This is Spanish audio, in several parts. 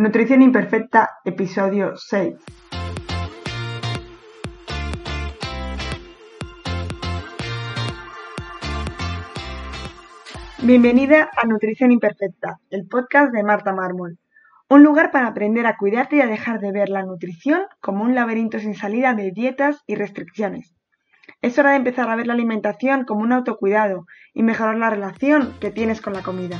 Nutrición Imperfecta, episodio 6. Bienvenida a Nutrición Imperfecta, el podcast de Marta Mármol. Un lugar para aprender a cuidarte y a dejar de ver la nutrición como un laberinto sin salida de dietas y restricciones. Es hora de empezar a ver la alimentación como un autocuidado y mejorar la relación que tienes con la comida.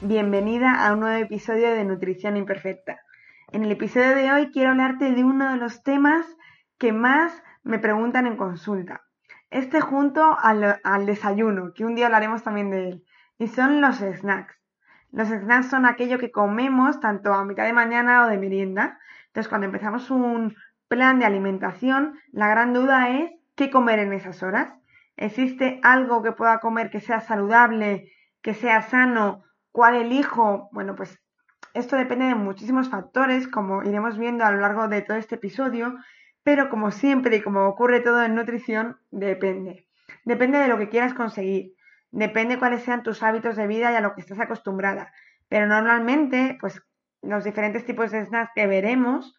Bienvenida a un nuevo episodio de Nutrición Imperfecta. En el episodio de hoy quiero hablarte de uno de los temas que más me preguntan en consulta. Este junto al, desayuno, que un día hablaremos también de él, y son los snacks. Los snacks son aquello que comemos tanto a mitad de mañana o de merienda. Entonces, cuando empezamos un plan de alimentación, la gran duda es qué comer en esas horas. ¿Existe algo que pueda comer que sea saludable, que sea sano? ¿Cuál elijo? Bueno, pues esto depende de muchísimos factores, como iremos viendo a lo largo de todo este episodio, pero como siempre y como ocurre todo en nutrición, depende. Depende de lo que quieras conseguir, depende cuáles sean tus hábitos de vida y a lo que estés acostumbrada. Pero normalmente, pues los diferentes tipos de snacks que veremos,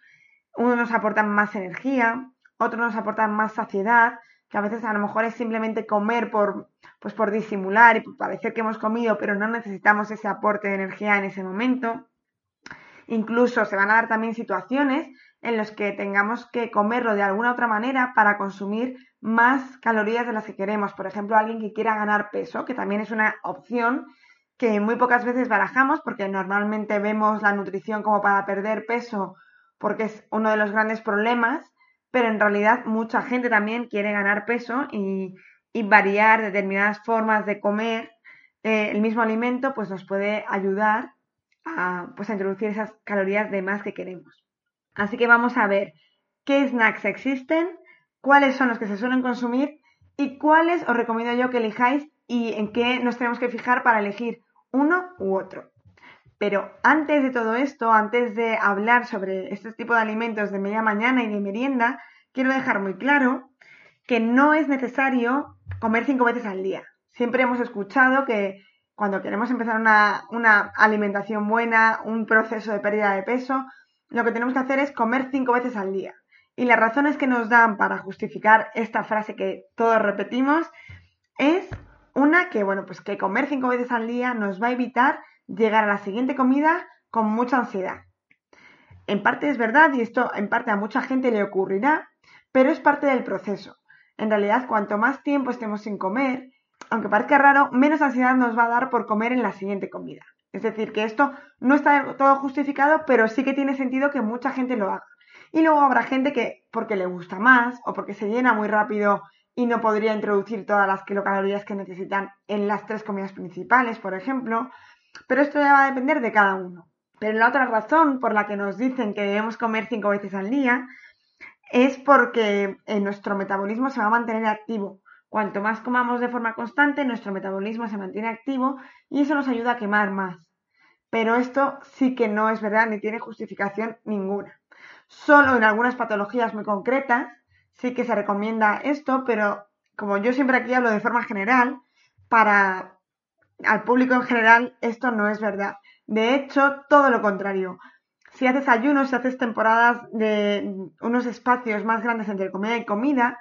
unos nos aportan más energía, otros nos aportan más saciedad, que a veces a lo mejor es simplemente comer por, pues por disimular y por parecer que hemos comido, pero no necesitamos ese aporte de energía en ese momento. Incluso se van a dar también situaciones en las que tengamos que comerlo de alguna otra manera para consumir más calorías de las que queremos. Por ejemplo, alguien que quiera ganar peso, que también es una opción que muy pocas veces barajamos porque normalmente vemos la nutrición como para perder peso porque es uno de los grandes problemas, pero en realidad mucha gente también quiere ganar peso y, variar determinadas formas de comer eh, el mismo alimento pues nos puede ayudar a, pues, a introducir esas calorías de más que queremos. Así que vamos a ver qué snacks existen, cuáles son los que se suelen consumir y cuáles os recomiendo yo que elijáis y en qué nos tenemos que fijar para elegir uno u otro. Pero antes de todo esto, antes de hablar sobre este tipo de alimentos de media mañana y de merienda, quiero dejar muy claro que no es necesario comer cinco veces al día. Siempre hemos escuchado que cuando queremos empezar una, una alimentación buena, un proceso de pérdida de peso, lo que tenemos que hacer es comer cinco veces al día. Y las razones que nos dan para justificar esta frase que todos repetimos es una que, bueno, pues que comer cinco veces al día nos va a evitar llegar a la siguiente comida con mucha ansiedad. En parte es verdad y esto en parte a mucha gente le ocurrirá, pero es parte del proceso. En realidad, cuanto más tiempo estemos sin comer, aunque parezca raro, menos ansiedad nos va a dar por comer en la siguiente comida. Es decir, que esto no está todo justificado, pero sí que tiene sentido que mucha gente lo haga. Y luego habrá gente que, porque le gusta más o porque se llena muy rápido y no podría introducir todas las kilocalorías que necesitan en las tres comidas principales, por ejemplo. Pero esto ya va a depender de cada uno. Pero la otra razón por la que nos dicen que debemos comer cinco veces al día es porque nuestro metabolismo se va a mantener activo. Cuanto más comamos de forma constante, nuestro metabolismo se mantiene activo y eso nos ayuda a quemar más. Pero esto sí que no es verdad ni tiene justificación ninguna. Solo en algunas patologías muy concretas sí que se recomienda esto, pero como yo siempre aquí hablo de forma general, para al público en general esto no es verdad. De hecho, todo lo contrario. Si haces ayunos, si haces temporadas de unos espacios más grandes entre comida y comida,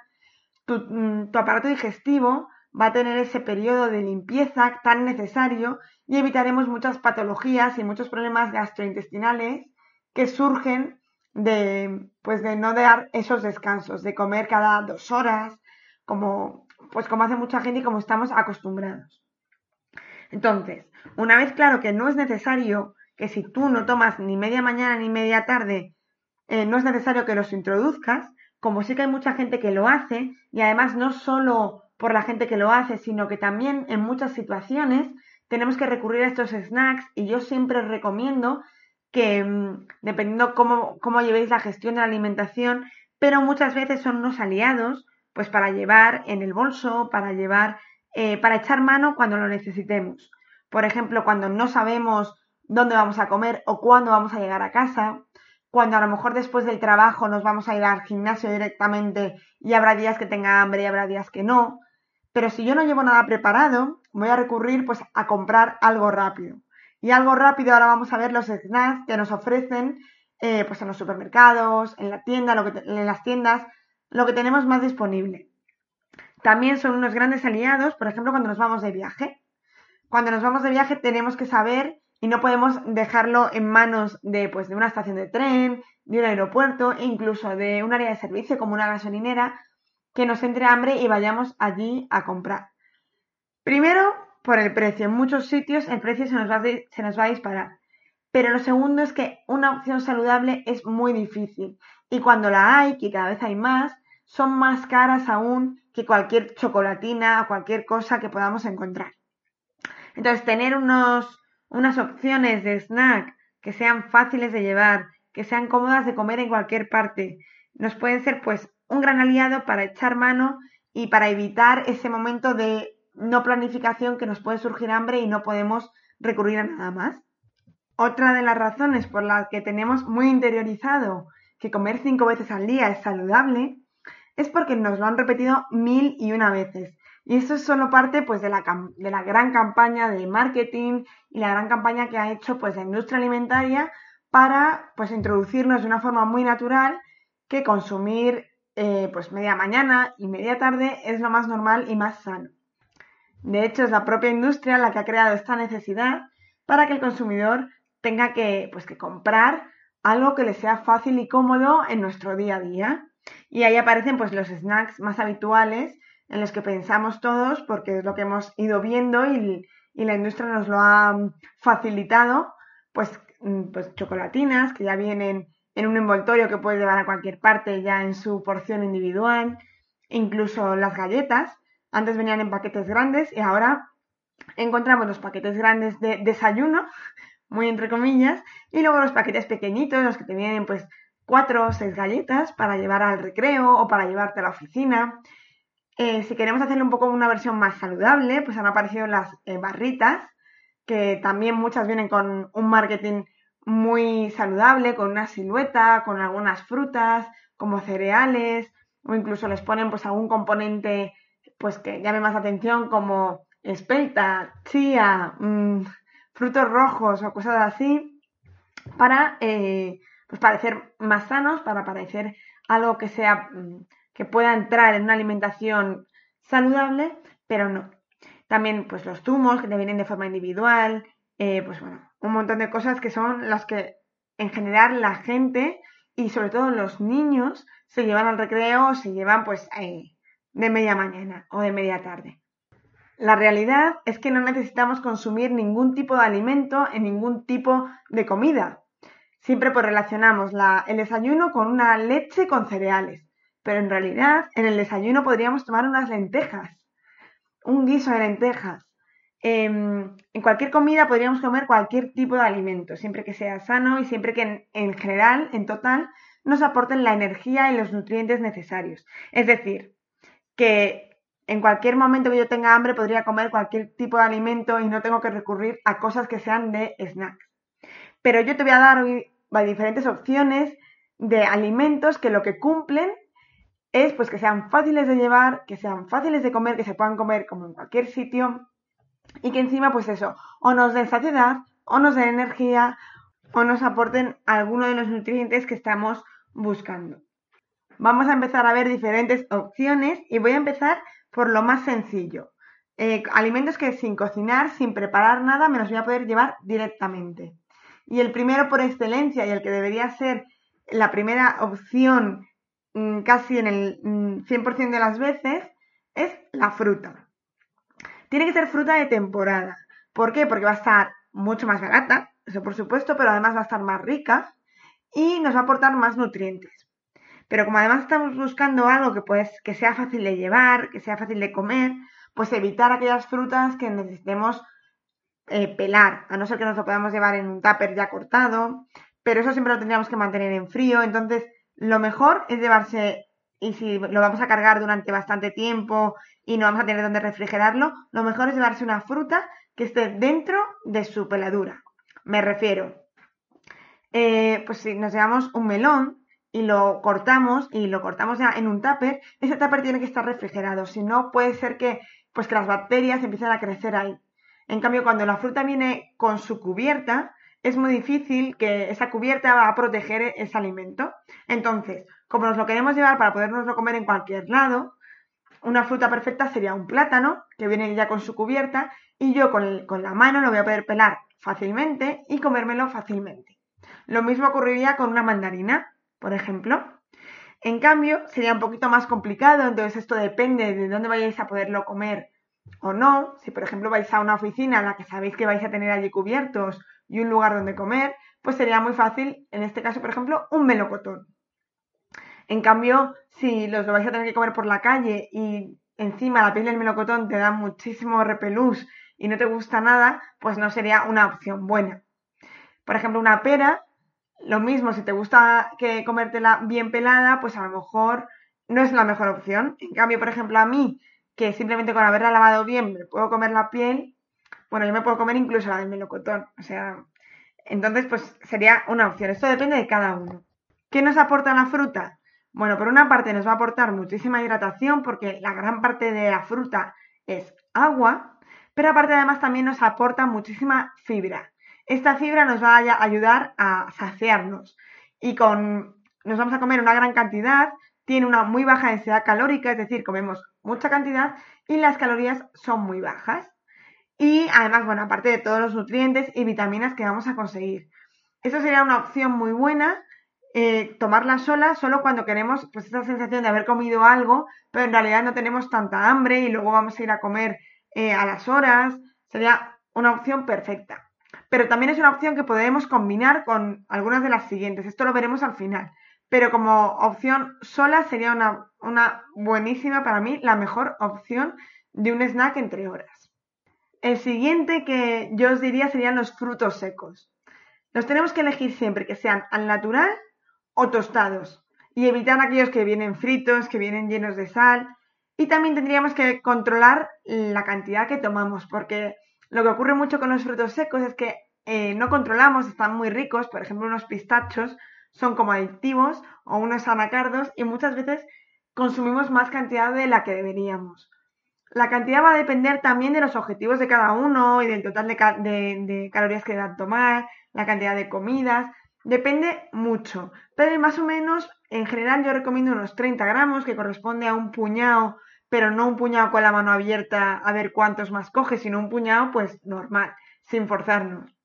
Mm, tu, aparato digestivo va a tener ese periodo de limpieza tan necesario y evitaremos muchas patologías y muchos problemas gastrointestinales que surgen de, pues de no dar esos descansos, de comer cada dos horas, como, pues como hace mucha gente y como estamos acostumbrados. Entonces, una vez claro que no es necesario que si tú no tomas ni media mañana ni media tarde, eh, no es necesario que los introduzcas, como sí que hay mucha gente que lo hace, y además no solo por la gente que lo hace, sino que también en muchas situaciones tenemos que recurrir a estos snacks y yo siempre recomiendo que, mm, dependiendo cómo, cómo llevéis la gestión de la alimentación, pero muchas veces son unos aliados, pues para llevar en el bolso, para llevar, eh, para echar mano cuando lo necesitemos. Por ejemplo, cuando no sabemos dónde vamos a comer o cuándo vamos a llegar a casa, cuando a lo mejor después del trabajo nos vamos a ir al gimnasio directamente y habrá días que tenga hambre y habrá días que no. Pero si yo no llevo nada preparado, voy a recurrir pues a comprar algo rápido. Y algo rápido, ahora vamos a ver los snacks que nos ofrecen eh, pues en los supermercados, en la tienda, lo que en las tiendas, lo que tenemos más disponible. También son unos grandes aliados, por ejemplo, cuando nos vamos de viaje. Cuando nos vamos de viaje tenemos que saber y no podemos dejarlo en manos de, pues, de una estación de tren, de un aeropuerto incluso de un área de servicio como una gasolinera que nos entre hambre y vayamos allí a comprar. Primero, por el precio. En muchos sitios el precio se nos va, se nos va a disparar. Pero lo segundo es que una opción saludable es muy difícil. Y cuando la hay, que cada vez hay más, son más caras aún que cualquier chocolatina o cualquier cosa que podamos encontrar. Entonces, tener unos unas opciones de snack que sean fáciles de llevar, que sean cómodas de comer en cualquier parte, nos pueden ser pues un gran aliado para echar mano y para evitar ese momento de no planificación que nos puede surgir hambre y no podemos recurrir a nada más. Otra de las razones por las que tenemos muy interiorizado que comer cinco veces al día es saludable es porque nos lo han repetido mil y una veces. Y eso es solo parte pues, de, la, gran campaña de marketing y la gran campaña que ha hecho pues, la industria alimentaria para pues, introducirnos de una forma muy natural que consumir eh, pues, media mañana y media tarde es lo más normal y más sano. De hecho, es la propia industria la que ha creado esta necesidad para que el consumidor tenga que, pues, que comprar algo que le sea fácil y cómodo en nuestro día a día. Y ahí aparecen pues, los snacks más habituales en los que pensamos todos, porque es lo que hemos ido viendo y, la industria nos lo ha facilitado, pues, mm, pues chocolatinas que ya vienen en un envoltorio que puedes llevar a cualquier parte ya en su porción individual, incluso las galletas, antes venían en paquetes grandes y ahora encontramos los paquetes grandes de desayuno, muy entre comillas, y luego los paquetes pequeñitos, los que te vienen pues cuatro o seis galletas para llevar al recreo o para llevarte a la oficina. Eh, si queremos hacerle un poco una versión más saludable, pues han aparecido las eh, barritas, que también muchas vienen con un marketing muy saludable, con una silueta, con algunas frutas, como cereales, o incluso les ponen pues algún componente pues que llame más atención, como espelta, chía, mm, frutos rojos o cosas así, para eh, pues parecer más sanos, para parecer algo que sea mm, que pueda entrar en una alimentación saludable, pero no. También pues los zumos que te vienen de forma individual, eh, pues bueno, un montón de cosas que son las que en general la gente y sobre todo los niños se llevan al recreo o se llevan pues eh, de media mañana o de media tarde. La realidad es que no necesitamos consumir ningún tipo de alimento en ningún tipo de comida. Siempre pues relacionamos el desayuno con una leche con cereales pero en realidad en el desayuno podríamos tomar unas lentejas, un guiso de lentejas. Em, en cualquier comida podríamos comer cualquier tipo de alimento, siempre que sea sano y siempre que en, general, en total, nos aporten la energía y los nutrientes necesarios. Es decir, que en cualquier momento que yo tenga hambre podría comer cualquier tipo de alimento y no tengo que recurrir a cosas que sean de snacks. Pero yo te voy a dar hoy diferentes opciones de alimentos que lo que cumplen es pues que sean fáciles de llevar, que sean fáciles de comer, que se puedan comer como en cualquier sitio y que encima pues eso, o nos den saciedad, o nos den energía, o nos aporten alguno de los nutrientes que estamos buscando. Vamos a empezar a ver diferentes opciones y voy a empezar por lo más sencillo. Eh, alimentos que sin cocinar, sin preparar nada, me los voy a poder llevar directamente. Y el primero por excelencia y el que debería ser la primera opción Mm, casi en el 100% mm, de las veces es la fruta. Tiene que ser fruta de temporada. ¿Por qué? Porque va a estar mucho más barata, eso por supuesto, pero además va a estar más rica y nos va a aportar más nutrientes. Pero como además estamos buscando algo que, pues, que sea fácil de llevar, que sea fácil de comer, pues evitar aquellas frutas que necesitemos eh, pelar, a no ser que nos lo podamos llevar en un tupper ya cortado, pero eso siempre lo tendríamos que mantener en frío, entonces lo mejor es llevarse, y si lo vamos a cargar durante bastante tiempo y no vamos a tener donde refrigerarlo, lo mejor es llevarse una fruta que esté dentro de su peladura. Me refiero, eh, pues si nos llevamos un melón y lo cortamos y lo cortamos ya en un tupper, ese tupper tiene que estar refrigerado, si no puede ser que pues que las bacterias empiecen a crecer ahí. En cambio, cuando la fruta viene con su cubierta, es muy difícil que esa cubierta va a proteger ese alimento. Entonces, como nos lo queremos llevar para podernoslo comer en cualquier lado, una fruta perfecta sería un plátano, que viene ya con su cubierta, y yo con, con la mano lo voy a poder pelar fácilmente y comérmelo fácilmente. Lo mismo ocurriría con una mandarina, por ejemplo. En cambio, sería un poquito más complicado, entonces esto depende de dónde vayáis a poderlo comer o no. Si, por ejemplo, vais a una oficina en la que sabéis que vais a tener allí cubiertos y un lugar donde comer, pues sería muy fácil, en este caso, por ejemplo, un melocotón. En cambio, si los lo vais a tener que comer por la calle y encima la piel del melocotón te da muchísimo repelús y no te gusta nada, pues no sería una opción buena. Por ejemplo, una pera lo mismo, si te gusta que comértela bien pelada, pues a lo mejor no es la mejor opción. En cambio, por ejemplo, a mí, que simplemente con haberla lavado bien me puedo comer la piel, bueno, yo me puedo comer incluso la del melocotón. O sea, entonces, pues sería una opción. Esto depende de cada uno. ¿Qué nos aporta la fruta? Bueno, por una parte nos va a aportar muchísima hidratación porque la gran parte de la fruta es agua, pero aparte además también nos aporta muchísima fibra. Esta fibra nos va a ayudar a saciarnos y con nos vamos a comer una gran cantidad, tiene una muy baja densidad calórica, es decir, comemos mucha cantidad y las calorías son muy bajas. Y además, bueno, aparte de todos los nutrientes y vitaminas que vamos a conseguir. Eso sería una opción muy buena, eh, tomarla sola, solo cuando queremos pues esa sensación de haber comido algo, pero en realidad no tenemos tanta hambre y luego vamos a ir a comer eh, a las horas. Sería una opción perfecta pero también es una opción que podemos combinar con algunas de las siguientes. Esto lo veremos al final. Pero como opción sola sería una, una buenísima, para mí, la mejor opción de un snack entre horas. El siguiente que yo os diría serían los frutos secos. Los tenemos que elegir siempre que sean al natural o tostados y evitar aquellos que vienen fritos, que vienen llenos de sal. Y también tendríamos que controlar la cantidad que tomamos, porque lo que ocurre mucho con los frutos secos es que eh, no controlamos, están muy ricos, por ejemplo unos pistachos son como adictivos o unos anacardos y muchas veces consumimos más cantidad de la que deberíamos. La cantidad va a depender también de los objetivos de cada uno y del total de, calorías que dan tomar, la cantidad de comidas, depende mucho. Pero más o menos, en general yo recomiendo unos 30 gramos, que corresponde a un puñado pero no un puñado con la mano abierta a ver cuántos más coge, sino un puñado pues normal, sin forzarnos.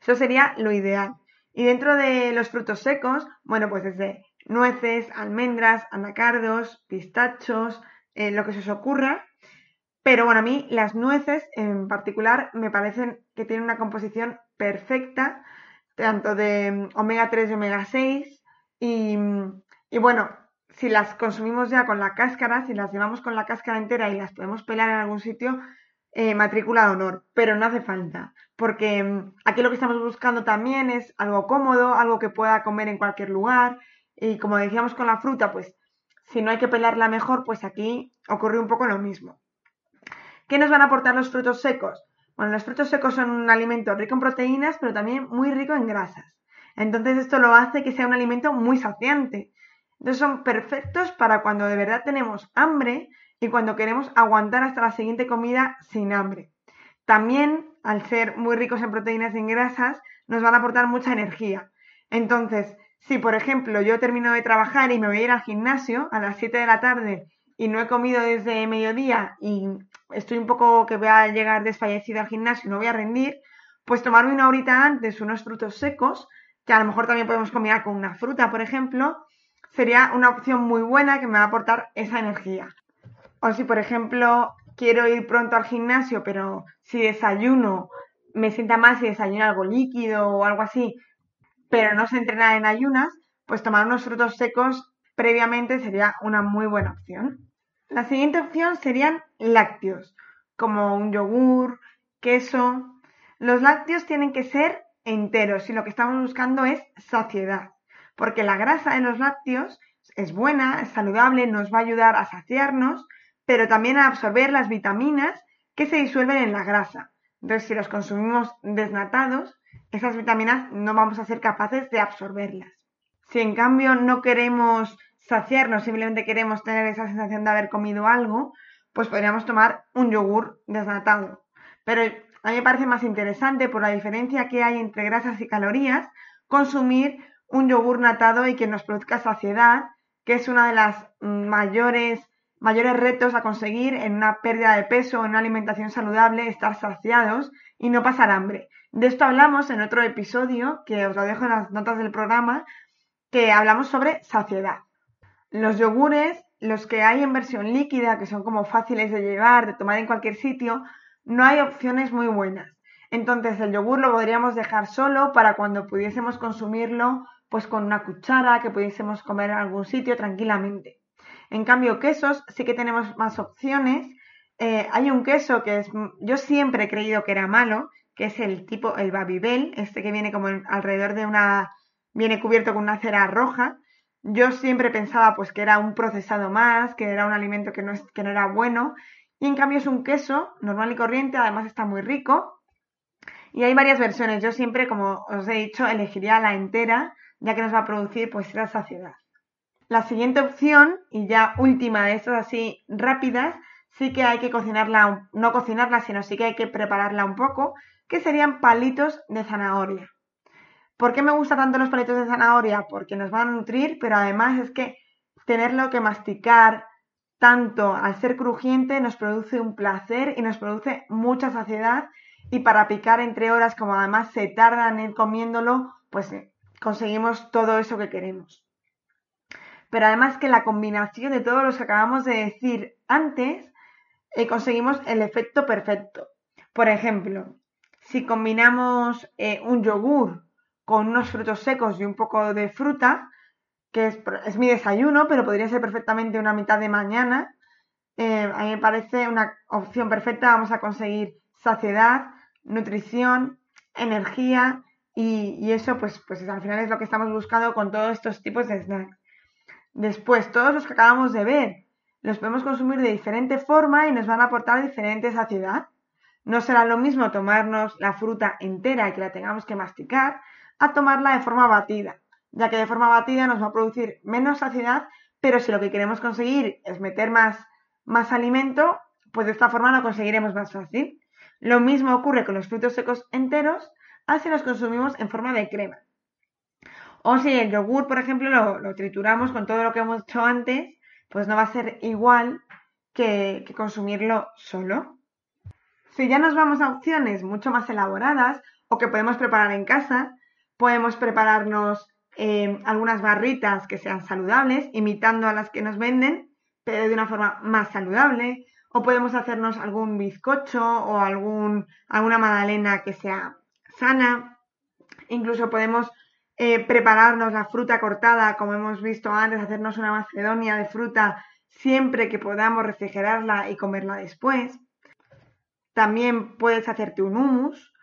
Eso sería lo ideal. Y dentro de los frutos secos, bueno, pues desde nueces, almendras, anacardos, pistachos, eh, lo que se os ocurra. Pero bueno, a mí las nueces en particular me parecen que tienen una composición perfecta, tanto de mm, omega 3 y omega 6. Y, y bueno, si las consumimos ya con la cáscara, si las llevamos con la cáscara entera y las podemos pelar en algún sitio, eh, matrícula de honor, pero no hace falta, porque mm, aquí lo que estamos buscando también es algo cómodo, algo que pueda comer en cualquier lugar, y como decíamos con la fruta, pues si no hay que pelarla mejor, pues aquí ocurre un poco lo mismo. ¿Qué nos van a aportar los frutos secos? Bueno, los frutos secos son un alimento rico en proteínas, pero también muy rico en grasas. Entonces esto lo hace que sea un alimento muy saciante. Entonces son perfectos para cuando de verdad tenemos hambre y cuando queremos aguantar hasta la siguiente comida sin hambre. También, al ser muy ricos en proteínas y en grasas, nos van a aportar mucha energía. Entonces, si por ejemplo yo termino de trabajar y me voy a ir al gimnasio a las 7 de la tarde y no he comido desde mediodía y estoy un poco que voy a llegar desfallecida al gimnasio y no voy a rendir, pues tomarme una horita antes unos frutos secos, que a lo mejor también podemos combinar con una fruta, por ejemplo, sería una opción muy buena que me va a aportar esa energía. O si, por ejemplo, quiero ir pronto al gimnasio, pero si desayuno, me sienta mal si desayuno algo líquido o algo así, pero no se entrena en ayunas, pues tomar unos frutos secos previamente sería una muy buena opción. La siguiente opción serían lácteos, como un yogur, queso. Los lácteos tienen que ser enteros y lo que estamos buscando es saciedad porque la grasa en los lácteos es buena, es saludable, nos va a ayudar a saciarnos, pero también a absorber las vitaminas que se disuelven en la grasa. Entonces, si los consumimos desnatados, esas vitaminas no vamos a ser capaces de absorberlas. Si en cambio no queremos saciarnos, simplemente queremos tener esa sensación de haber comido algo, pues podríamos tomar un yogur desnatado. Pero a mí me parece más interesante, por la diferencia que hay entre grasas y calorías, consumir un yogur natado y que nos produzca saciedad, que es una de las mayores, mayores retos a conseguir en una pérdida de peso, en una alimentación saludable, estar saciados y no pasar hambre. De esto hablamos en otro episodio, que os lo dejo en las notas del programa, que hablamos sobre saciedad. Los yogures, los que hay en versión líquida, que son como fáciles de llevar, de tomar en cualquier sitio, no hay opciones muy buenas. Entonces el yogur lo podríamos dejar solo para cuando pudiésemos consumirlo pues con una cuchara, que pudiésemos comer en algún sitio tranquilamente. En cambio, quesos sí que tenemos más opciones. Eh, hay un queso que es, yo siempre he creído que era malo, que es el tipo, el Babybel, este que viene como alrededor de una, viene cubierto con una cera roja. Yo siempre pensaba pues que era un procesado más, que era un alimento que no, es, que no era bueno. Y en cambio es un queso normal y corriente, además está muy rico. Y hay varias versiones. Yo siempre, como os he dicho, elegiría la entera, ya que nos va a producir pues esa saciedad. La siguiente opción, y ya última de estas así rápidas, sí que hay que cocinarla, no cocinarla, sino sí que hay que prepararla un poco, que serían palitos de zanahoria. ¿Por qué me gustan tanto los palitos de zanahoria? Porque nos van a nutrir, pero además es que tenerlo que masticar tanto al ser crujiente nos produce un placer y nos produce mucha saciedad y para picar entre horas, como además se tardan en ir comiéndolo, pues conseguimos todo eso que queremos. Pero además que la combinación de todos los que acabamos de decir antes, eh, conseguimos el efecto perfecto. Por ejemplo, si combinamos eh, un yogur con unos frutos secos y un poco de fruta, que es, mi desayuno, pero podría ser perfectamente una mitad de mañana, eh, a mí me parece una opción perfecta. Vamos a conseguir saciedad, nutrición, energía y, eso pues, pues al final es lo que estamos buscando con todos estos tipos de snacks. Después, todos los que acabamos de ver, los podemos consumir de diferente forma y nos van a aportar diferente saciedad. No será lo mismo tomarnos la fruta entera y que la tengamos que masticar a tomarla de forma batida, ya que de forma batida nos va a producir menos saciedad, pero si lo que queremos conseguir es meter más, más alimento, pues de esta forma lo conseguiremos más fácil. Lo mismo ocurre con los frutos secos enteros, así los consumimos en forma de crema. O si el yogur, por ejemplo, lo, trituramos con todo lo que hemos hecho antes, pues no va a ser igual que, consumirlo solo. Si ya nos vamos a opciones mucho más elaboradas o que podemos preparar en casa, podemos prepararnos eh, algunas barritas que sean saludables, imitando a las que nos venden, pero de una forma más saludable. O podemos hacernos algún bizcocho o algún, alguna magdalena que sea sana. Incluso podemos eh, prepararnos la fruta cortada, como hemos visto antes, hacernos una macedonia de fruta siempre que podamos refrigerarla y comerla después. También puedes hacerte un hummus,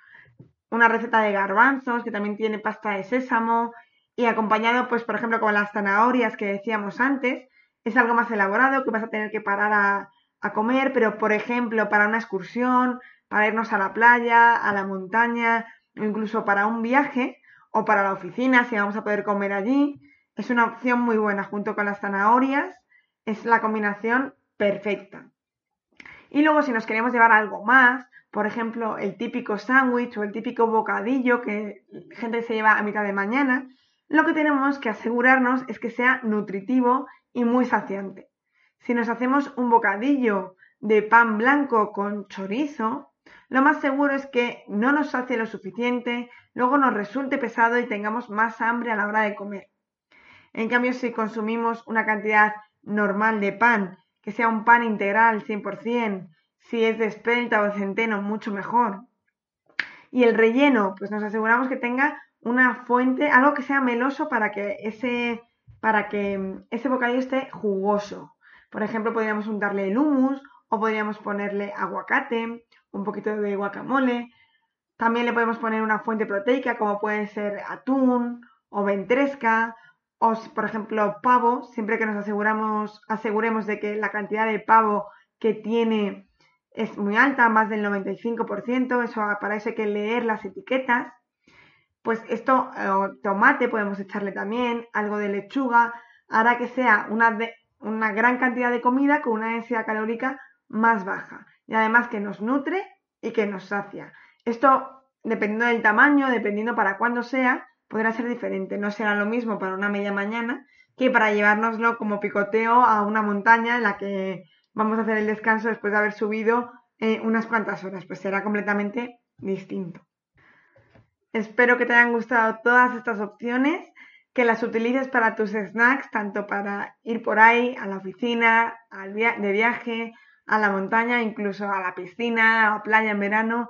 una receta de garbanzos que también tiene pasta de sésamo y acompañado, pues, por ejemplo, con las zanahorias que decíamos antes. Es algo más elaborado que vas a tener que parar a, a comer, pero, por ejemplo, para una excursión, para irnos a la playa, a la montaña, o incluso para un viaje o para la oficina, si vamos a poder comer allí, es una opción muy buena junto con las zanahorias. Es la combinación perfecta. Y luego si nos queremos llevar algo más, por ejemplo, el típico sándwich o el típico bocadillo que gente se lleva a mitad de mañana, lo que tenemos que asegurarnos es que sea nutritivo y muy saciante. Si nos hacemos un bocadillo de pan blanco con chorizo, lo más seguro es que no nos sacie lo suficiente, luego nos resulte pesado y tengamos más hambre a la hora de comer. En cambio, si consumimos una cantidad normal de pan que sea un pan integral 100%, si es de espelta o de centeno, mucho mejor. Y el relleno, pues nos aseguramos que tenga una fuente, algo que sea meloso para que ese, para que ese bocadillo esté jugoso. Por ejemplo, podríamos untarle el hummus o podríamos ponerle aguacate, un poquito de guacamole. También le podemos poner una fuente proteica como puede ser atún o ventresca o, por ejemplo, pavo, siempre que nos aseguramos, aseguremos de que la cantidad de pavo que tiene es muy alta, más del 95%, eso para eso hay que leer las etiquetas. pues esto, eh, tomate podemos echarle también, algo de lechuga, hará que sea una, una gran cantidad de comida con una densidad calórica más baja. Y además que nos nutre y que nos sacia. Esto, dependiendo del tamaño, dependiendo para cuándo sea, podrá ser diferente. No será lo mismo para una media mañana que para llevárnoslo como picoteo a una montaña en la que vamos a hacer el descanso después de haber subido eh, unas cuantas horas. Pues será completamente distinto. Espero que te hayan gustado todas estas opciones, que las utilices para tus snacks, tanto para ir por ahí a la oficina, de viaje, a la montaña, incluso a la piscina, a la playa en verano,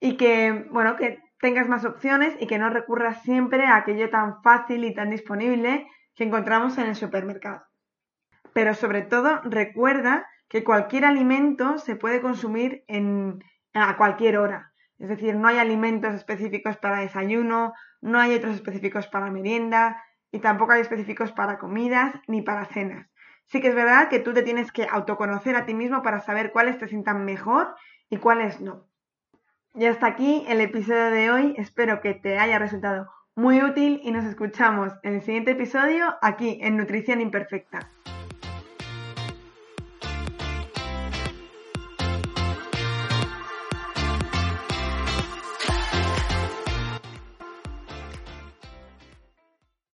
y que, bueno, que tengas más opciones y que no recurras siempre a aquello tan fácil y tan disponible que encontramos en el supermercado. Pero sobre todo, recuerda que cualquier alimento se puede consumir en, a cualquier hora. Es decir, no hay alimentos específicos para desayuno, no hay otros específicos para merienda y tampoco hay específicos para comidas ni para cenas. Sí que es verdad que tú te tienes que autoconocer a ti mismo para saber cuáles te sientan mejor y cuáles no. Y hasta aquí el episodio de hoy. Espero que te haya resultado muy útil y nos escuchamos en el siguiente episodio aquí en Nutrición Imperfecta.